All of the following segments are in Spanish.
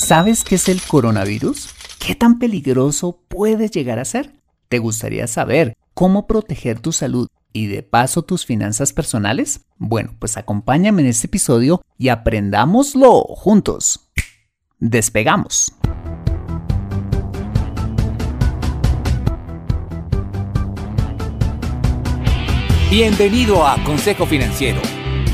¿Sabes qué es el coronavirus? ¿Qué tan peligroso puede llegar a ser? ¿Te gustaría saber cómo proteger tu salud y de paso tus finanzas personales? Bueno, pues acompáñame en este episodio y aprendámoslo juntos. Despegamos. Bienvenido a Consejo Financiero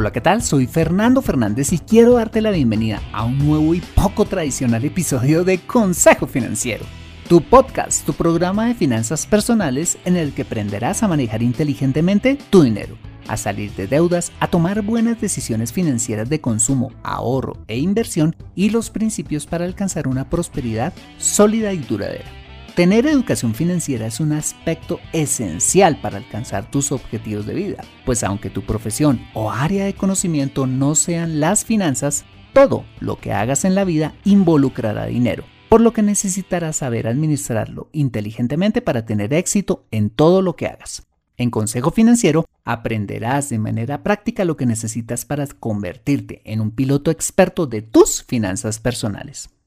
Hola, ¿qué tal? Soy Fernando Fernández y quiero darte la bienvenida a un nuevo y poco tradicional episodio de Consejo Financiero, tu podcast, tu programa de finanzas personales en el que aprenderás a manejar inteligentemente tu dinero, a salir de deudas, a tomar buenas decisiones financieras de consumo, ahorro e inversión y los principios para alcanzar una prosperidad sólida y duradera. Tener educación financiera es un aspecto esencial para alcanzar tus objetivos de vida, pues aunque tu profesión o área de conocimiento no sean las finanzas, todo lo que hagas en la vida involucrará dinero, por lo que necesitarás saber administrarlo inteligentemente para tener éxito en todo lo que hagas. En Consejo Financiero aprenderás de manera práctica lo que necesitas para convertirte en un piloto experto de tus finanzas personales.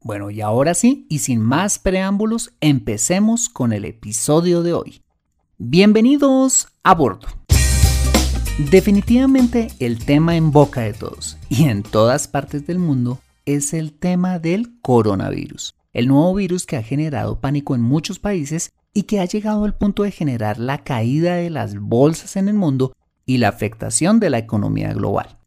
Bueno, y ahora sí, y sin más preámbulos, empecemos con el episodio de hoy. Bienvenidos a bordo. Definitivamente el tema en boca de todos y en todas partes del mundo es el tema del coronavirus, el nuevo virus que ha generado pánico en muchos países y que ha llegado al punto de generar la caída de las bolsas en el mundo y la afectación de la economía global.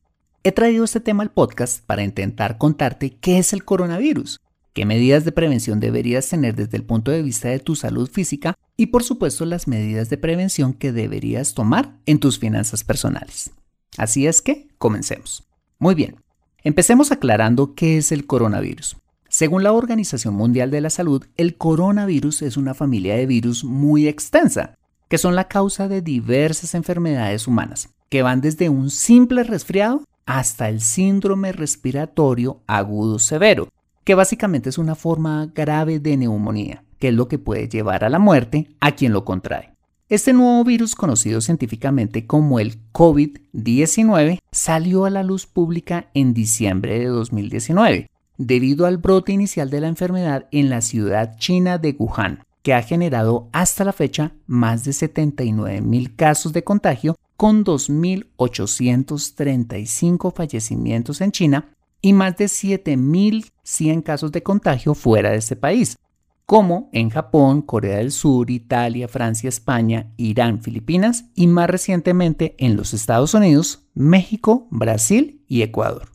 He traído este tema al podcast para intentar contarte qué es el coronavirus, qué medidas de prevención deberías tener desde el punto de vista de tu salud física y por supuesto las medidas de prevención que deberías tomar en tus finanzas personales. Así es que, comencemos. Muy bien, empecemos aclarando qué es el coronavirus. Según la Organización Mundial de la Salud, el coronavirus es una familia de virus muy extensa, que son la causa de diversas enfermedades humanas, que van desde un simple resfriado hasta el síndrome respiratorio agudo severo, que básicamente es una forma grave de neumonía, que es lo que puede llevar a la muerte a quien lo contrae. Este nuevo virus, conocido científicamente como el COVID-19, salió a la luz pública en diciembre de 2019, debido al brote inicial de la enfermedad en la ciudad china de Wuhan, que ha generado hasta la fecha más de 79 mil casos de contagio con 2.835 fallecimientos en China y más de 7.100 casos de contagio fuera de este país, como en Japón, Corea del Sur, Italia, Francia, España, Irán, Filipinas y más recientemente en los Estados Unidos, México, Brasil y Ecuador.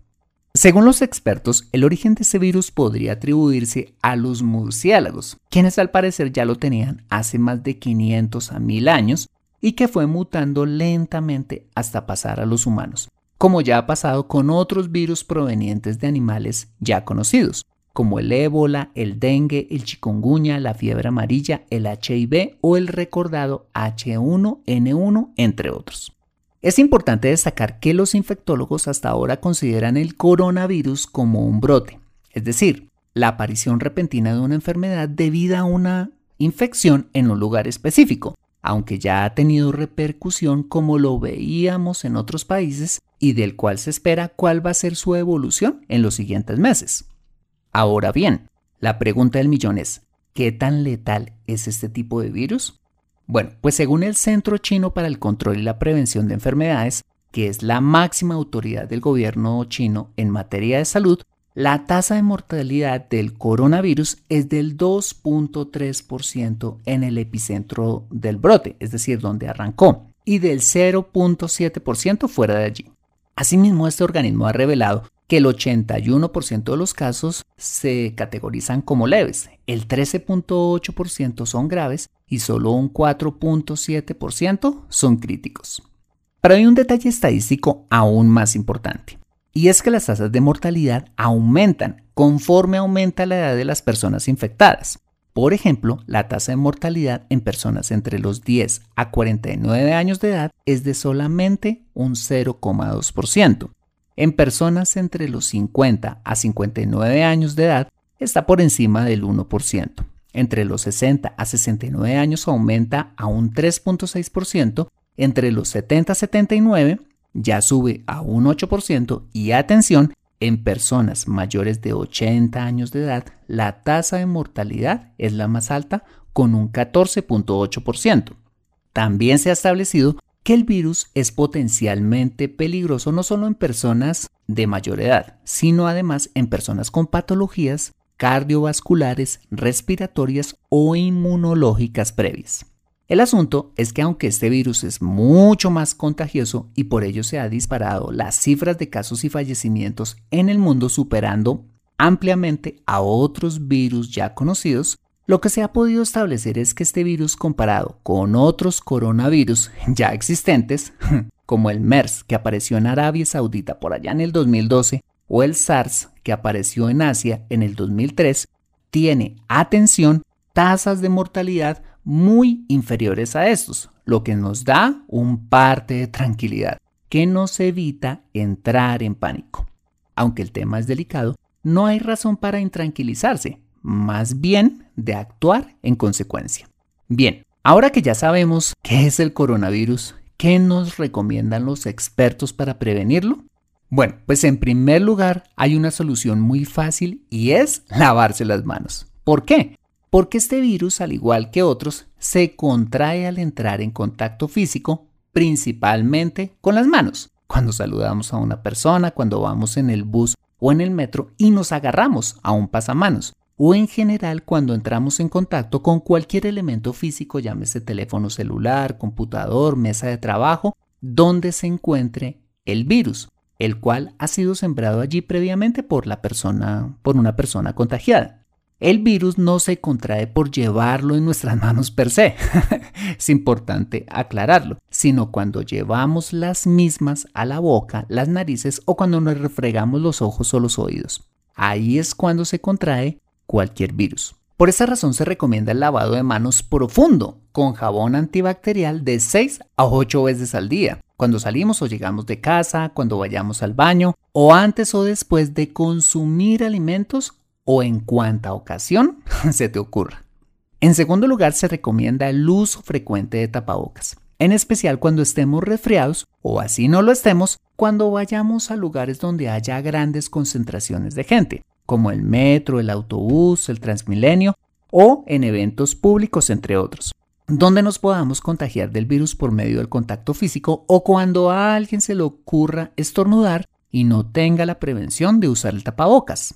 Según los expertos, el origen de este virus podría atribuirse a los murciélagos, quienes al parecer ya lo tenían hace más de 500 a 1000 años y que fue mutando lentamente hasta pasar a los humanos, como ya ha pasado con otros virus provenientes de animales ya conocidos, como el ébola, el dengue, el chikungunya, la fiebre amarilla, el HIV o el recordado H1N1, entre otros. Es importante destacar que los infectólogos hasta ahora consideran el coronavirus como un brote, es decir, la aparición repentina de una enfermedad debida a una infección en un lugar específico, aunque ya ha tenido repercusión como lo veíamos en otros países y del cual se espera cuál va a ser su evolución en los siguientes meses. Ahora bien, la pregunta del millón es, ¿qué tan letal es este tipo de virus? Bueno, pues según el Centro Chino para el Control y la Prevención de Enfermedades, que es la máxima autoridad del gobierno chino en materia de salud, la tasa de mortalidad del coronavirus es del 2.3% en el epicentro del brote, es decir, donde arrancó, y del 0.7% fuera de allí. Asimismo, este organismo ha revelado que el 81% de los casos se categorizan como leves, el 13.8% son graves y solo un 4.7% son críticos. Pero hay un detalle estadístico aún más importante, y es que las tasas de mortalidad aumentan conforme aumenta la edad de las personas infectadas. Por ejemplo, la tasa de mortalidad en personas entre los 10 a 49 años de edad es de solamente un 0,2%. En personas entre los 50 a 59 años de edad está por encima del 1%. Entre los 60 a 69 años aumenta a un 3.6%, entre los 70 a 79 ya sube a un 8% y atención, en personas mayores de 80 años de edad la tasa de mortalidad es la más alta con un 14.8%. También se ha establecido que el virus es potencialmente peligroso no solo en personas de mayor edad, sino además en personas con patologías cardiovasculares, respiratorias o inmunológicas previas. El asunto es que aunque este virus es mucho más contagioso y por ello se ha disparado las cifras de casos y fallecimientos en el mundo superando ampliamente a otros virus ya conocidos, lo que se ha podido establecer es que este virus comparado con otros coronavirus ya existentes, como el MERS que apareció en Arabia Saudita por allá en el 2012 o el SARS que apareció en Asia en el 2003, tiene, atención, tasas de mortalidad muy inferiores a estos, lo que nos da un parte de tranquilidad que nos evita entrar en pánico. Aunque el tema es delicado, no hay razón para intranquilizarse, más bien de actuar en consecuencia. Bien, ahora que ya sabemos qué es el coronavirus, ¿qué nos recomiendan los expertos para prevenirlo? Bueno, pues en primer lugar hay una solución muy fácil y es lavarse las manos. ¿Por qué? Porque este virus, al igual que otros, se contrae al entrar en contacto físico, principalmente con las manos. Cuando saludamos a una persona, cuando vamos en el bus o en el metro y nos agarramos a un pasamanos o en general cuando entramos en contacto con cualquier elemento físico, llámese teléfono celular, computador, mesa de trabajo, donde se encuentre el virus, el cual ha sido sembrado allí previamente por la persona, por una persona contagiada. El virus no se contrae por llevarlo en nuestras manos per se, es importante aclararlo, sino cuando llevamos las mismas a la boca, las narices o cuando nos refregamos los ojos o los oídos. Ahí es cuando se contrae cualquier virus. Por esa razón se recomienda el lavado de manos profundo con jabón antibacterial de 6 a 8 veces al día, cuando salimos o llegamos de casa, cuando vayamos al baño o antes o después de consumir alimentos o en cuanta ocasión se te ocurra. En segundo lugar, se recomienda el uso frecuente de tapabocas, en especial cuando estemos resfriados o así no lo estemos, cuando vayamos a lugares donde haya grandes concentraciones de gente, como el metro, el autobús, el transmilenio o en eventos públicos, entre otros, donde nos podamos contagiar del virus por medio del contacto físico o cuando a alguien se le ocurra estornudar y no tenga la prevención de usar el tapabocas.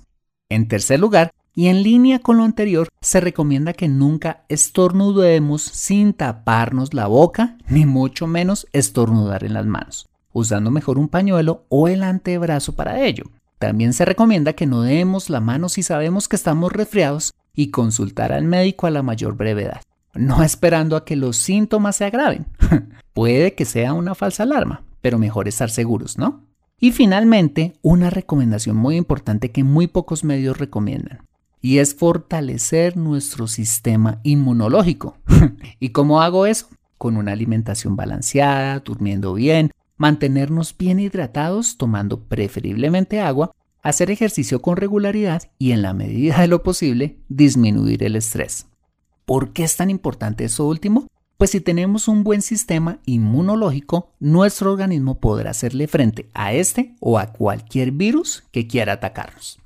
En tercer lugar, y en línea con lo anterior, se recomienda que nunca estornudemos sin taparnos la boca, ni mucho menos estornudar en las manos, usando mejor un pañuelo o el antebrazo para ello. También se recomienda que no demos la mano si sabemos que estamos resfriados y consultar al médico a la mayor brevedad, no esperando a que los síntomas se agraven. Puede que sea una falsa alarma, pero mejor estar seguros, ¿no? Y finalmente, una recomendación muy importante que muy pocos medios recomiendan, y es fortalecer nuestro sistema inmunológico. ¿Y cómo hago eso? Con una alimentación balanceada, durmiendo bien, mantenernos bien hidratados tomando preferiblemente agua, hacer ejercicio con regularidad y en la medida de lo posible disminuir el estrés. ¿Por qué es tan importante eso último? Pues si tenemos un buen sistema inmunológico, nuestro organismo podrá hacerle frente a este o a cualquier virus que quiera atacarnos.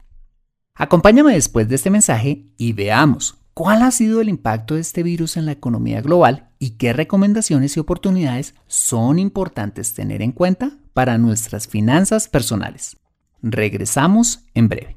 Acompáñame después de este mensaje y veamos cuál ha sido el impacto de este virus en la economía global y qué recomendaciones y oportunidades son importantes tener en cuenta para nuestras finanzas personales. Regresamos en breve.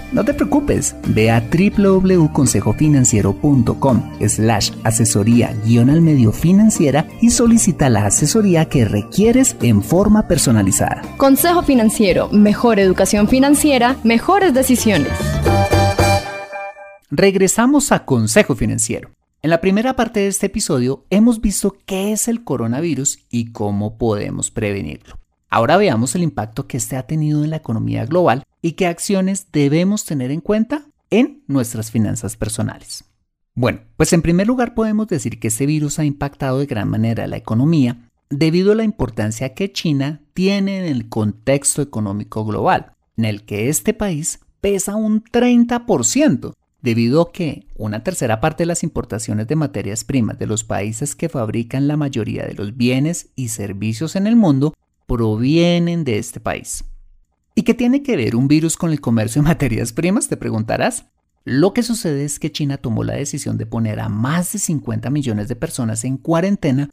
no te preocupes, ve a www.consejofinanciero.com slash asesoría guion al medio financiera y solicita la asesoría que requieres en forma personalizada. Consejo Financiero, mejor educación financiera, mejores decisiones. Regresamos a Consejo Financiero. En la primera parte de este episodio hemos visto qué es el coronavirus y cómo podemos prevenirlo. Ahora veamos el impacto que este ha tenido en la economía global y qué acciones debemos tener en cuenta en nuestras finanzas personales. Bueno, pues en primer lugar podemos decir que este virus ha impactado de gran manera la economía debido a la importancia que China tiene en el contexto económico global, en el que este país pesa un 30%, debido a que una tercera parte de las importaciones de materias primas de los países que fabrican la mayoría de los bienes y servicios en el mundo provienen de este país. ¿Y qué tiene que ver un virus con el comercio de materias primas? Te preguntarás. Lo que sucede es que China tomó la decisión de poner a más de 50 millones de personas en cuarentena,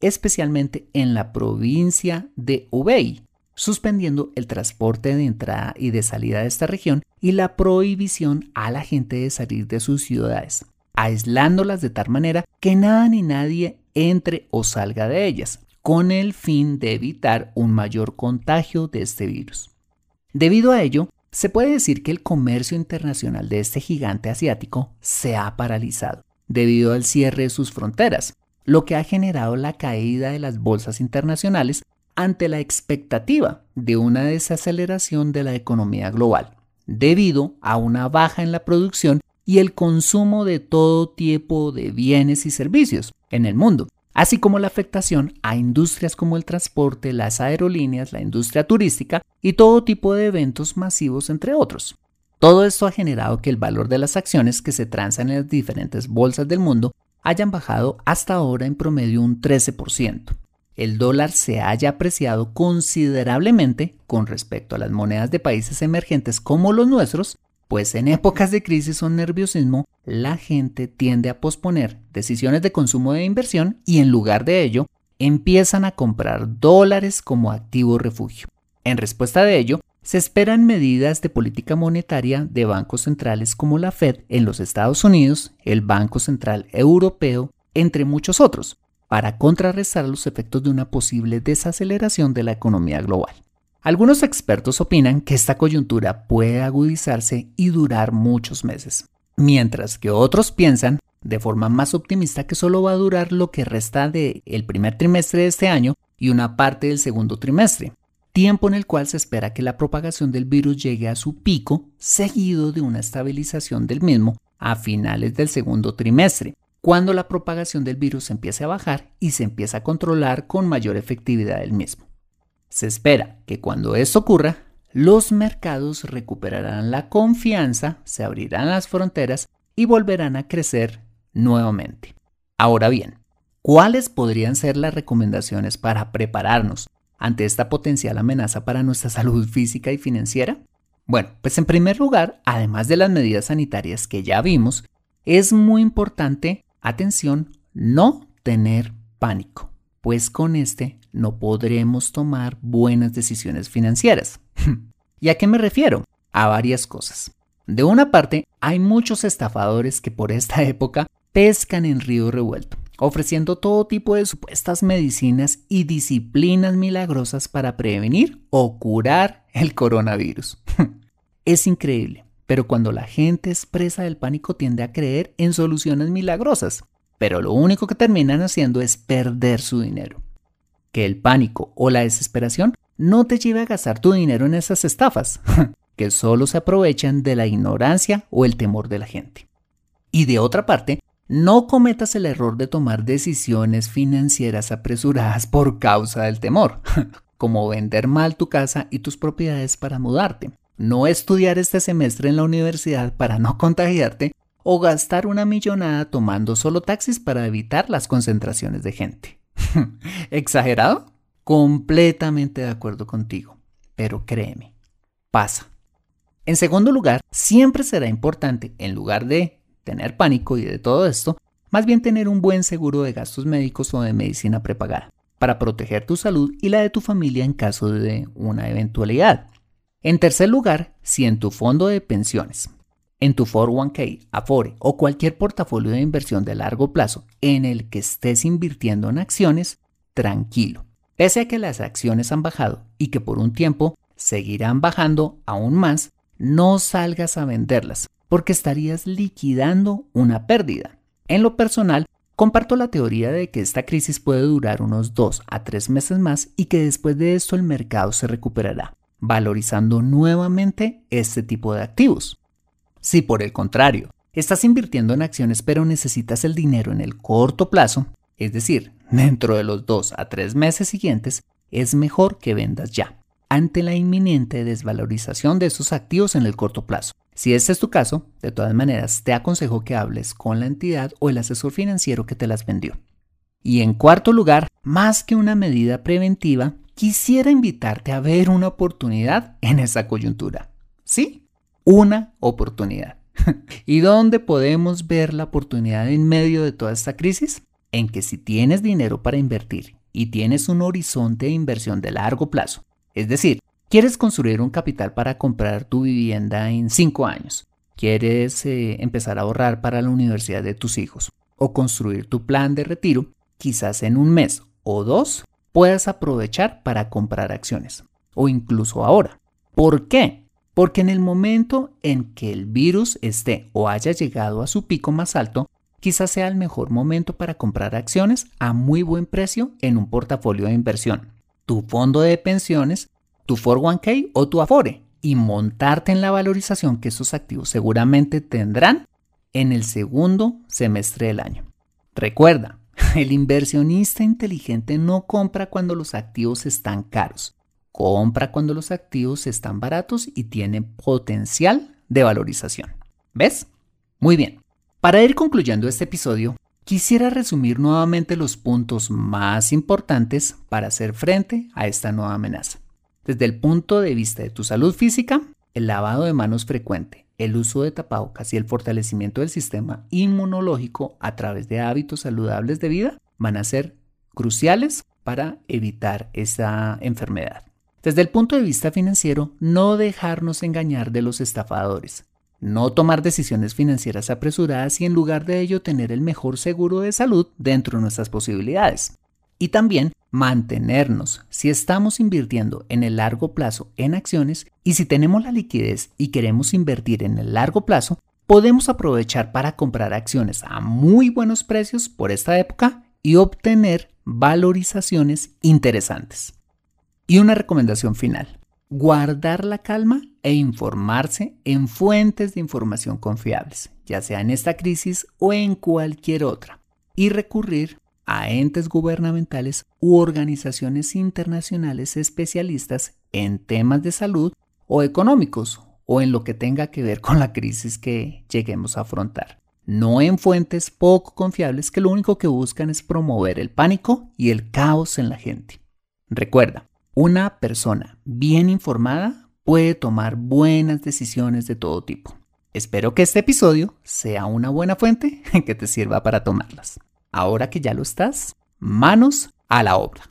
especialmente en la provincia de Hubei, suspendiendo el transporte de entrada y de salida de esta región y la prohibición a la gente de salir de sus ciudades, aislándolas de tal manera que nada ni nadie entre o salga de ellas, con el fin de evitar un mayor contagio de este virus. Debido a ello, se puede decir que el comercio internacional de este gigante asiático se ha paralizado debido al cierre de sus fronteras, lo que ha generado la caída de las bolsas internacionales ante la expectativa de una desaceleración de la economía global, debido a una baja en la producción y el consumo de todo tipo de bienes y servicios en el mundo, así como la afectación a industrias como el transporte, las aerolíneas, la industria turística y todo tipo de eventos masivos, entre otros. Todo esto ha generado que el valor de las acciones que se transan en las diferentes bolsas del mundo hayan bajado hasta ahora en promedio un 13%. El dólar se haya apreciado considerablemente con respecto a las monedas de países emergentes como los nuestros pues en épocas de crisis o nerviosismo, la gente tiende a posponer decisiones de consumo de inversión y en lugar de ello, empiezan a comprar dólares como activo refugio. En respuesta de ello, se esperan medidas de política monetaria de bancos centrales como la Fed en los Estados Unidos, el Banco Central Europeo, entre muchos otros, para contrarrestar los efectos de una posible desaceleración de la economía global. Algunos expertos opinan que esta coyuntura puede agudizarse y durar muchos meses, mientras que otros piensan de forma más optimista que solo va a durar lo que resta del primer trimestre de este año y una parte del segundo trimestre, tiempo en el cual se espera que la propagación del virus llegue a su pico, seguido de una estabilización del mismo a finales del segundo trimestre, cuando la propagación del virus empiece a bajar y se empieza a controlar con mayor efectividad del mismo. Se espera que cuando esto ocurra, los mercados recuperarán la confianza, se abrirán las fronteras y volverán a crecer nuevamente. Ahora bien, ¿cuáles podrían ser las recomendaciones para prepararnos ante esta potencial amenaza para nuestra salud física y financiera? Bueno, pues en primer lugar, además de las medidas sanitarias que ya vimos, es muy importante, atención, no tener pánico, pues con este no podremos tomar buenas decisiones financieras. ¿Y a qué me refiero? A varias cosas. De una parte, hay muchos estafadores que por esta época pescan en río revuelto, ofreciendo todo tipo de supuestas medicinas y disciplinas milagrosas para prevenir o curar el coronavirus. es increíble, pero cuando la gente expresa del pánico tiende a creer en soluciones milagrosas, pero lo único que terminan haciendo es perder su dinero que el pánico o la desesperación no te lleve a gastar tu dinero en esas estafas, que solo se aprovechan de la ignorancia o el temor de la gente. Y de otra parte, no cometas el error de tomar decisiones financieras apresuradas por causa del temor, como vender mal tu casa y tus propiedades para mudarte, no estudiar este semestre en la universidad para no contagiarte o gastar una millonada tomando solo taxis para evitar las concentraciones de gente. ¿Exagerado? Completamente de acuerdo contigo, pero créeme, pasa. En segundo lugar, siempre será importante, en lugar de tener pánico y de todo esto, más bien tener un buen seguro de gastos médicos o de medicina prepagada, para proteger tu salud y la de tu familia en caso de una eventualidad. En tercer lugar, si en tu fondo de pensiones, en tu 401k, Afore o cualquier portafolio de inversión de largo plazo en el que estés invirtiendo en acciones, tranquilo. Pese a que las acciones han bajado y que por un tiempo seguirán bajando aún más, no salgas a venderlas porque estarías liquidando una pérdida. En lo personal, comparto la teoría de que esta crisis puede durar unos 2 a 3 meses más y que después de esto el mercado se recuperará, valorizando nuevamente este tipo de activos. Si por el contrario, estás invirtiendo en acciones pero necesitas el dinero en el corto plazo, es decir, dentro de los 2 a 3 meses siguientes, es mejor que vendas ya ante la inminente desvalorización de esos activos en el corto plazo. Si este es tu caso, de todas maneras te aconsejo que hables con la entidad o el asesor financiero que te las vendió. Y en cuarto lugar, más que una medida preventiva, quisiera invitarte a ver una oportunidad en esa coyuntura. Sí, una oportunidad. ¿Y dónde podemos ver la oportunidad en medio de toda esta crisis? En que si tienes dinero para invertir y tienes un horizonte de inversión de largo plazo es decir, quieres construir un capital para comprar tu vivienda en 5 años. Quieres eh, empezar a ahorrar para la universidad de tus hijos o construir tu plan de retiro, quizás en un mes o dos puedas aprovechar para comprar acciones o incluso ahora. ¿Por qué? Porque en el momento en que el virus esté o haya llegado a su pico más alto, quizás sea el mejor momento para comprar acciones a muy buen precio en un portafolio de inversión tu fondo de pensiones, tu 401k o tu Afore y montarte en la valorización que esos activos seguramente tendrán en el segundo semestre del año. Recuerda, el inversionista inteligente no compra cuando los activos están caros, compra cuando los activos están baratos y tienen potencial de valorización. ¿Ves? Muy bien. Para ir concluyendo este episodio, Quisiera resumir nuevamente los puntos más importantes para hacer frente a esta nueva amenaza. Desde el punto de vista de tu salud física, el lavado de manos frecuente, el uso de tapabocas y el fortalecimiento del sistema inmunológico a través de hábitos saludables de vida van a ser cruciales para evitar esta enfermedad. Desde el punto de vista financiero, no dejarnos engañar de los estafadores no tomar decisiones financieras apresuradas y en lugar de ello tener el mejor seguro de salud dentro de nuestras posibilidades. Y también mantenernos si estamos invirtiendo en el largo plazo en acciones y si tenemos la liquidez y queremos invertir en el largo plazo, podemos aprovechar para comprar acciones a muy buenos precios por esta época y obtener valorizaciones interesantes. Y una recomendación final guardar la calma e informarse en fuentes de información confiables, ya sea en esta crisis o en cualquier otra, y recurrir a entes gubernamentales u organizaciones internacionales especialistas en temas de salud o económicos o en lo que tenga que ver con la crisis que lleguemos a afrontar. No en fuentes poco confiables que lo único que buscan es promover el pánico y el caos en la gente. Recuerda, una persona bien informada puede tomar buenas decisiones de todo tipo. Espero que este episodio sea una buena fuente que te sirva para tomarlas. Ahora que ya lo estás, manos a la obra.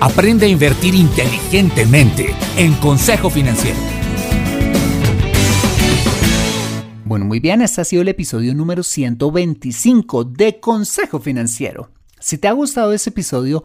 Aprende a invertir inteligentemente en Consejo Financiero. Bueno, muy bien, este ha sido el episodio número 125 de Consejo Financiero. Si te ha gustado este episodio,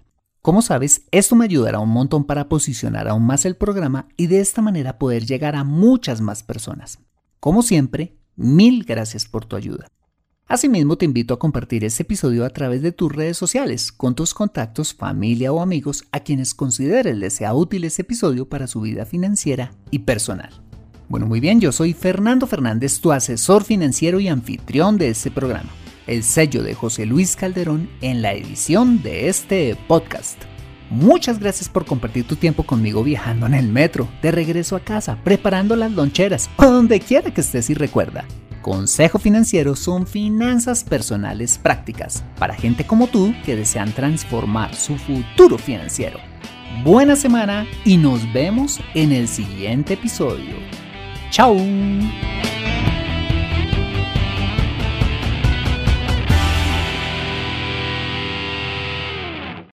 Como sabes, esto me ayudará un montón para posicionar aún más el programa y de esta manera poder llegar a muchas más personas. Como siempre, mil gracias por tu ayuda. Asimismo, te invito a compartir este episodio a través de tus redes sociales con tus contactos, familia o amigos a quienes consideres les sea útil este episodio para su vida financiera y personal. Bueno, muy bien, yo soy Fernando Fernández, tu asesor financiero y anfitrión de este programa. El sello de José Luis Calderón en la edición de este podcast. Muchas gracias por compartir tu tiempo conmigo viajando en el metro, de regreso a casa, preparando las loncheras o donde quiera que estés y recuerda. Consejo Financiero son finanzas personales prácticas para gente como tú que desean transformar su futuro financiero. Buena semana y nos vemos en el siguiente episodio. ¡Chao!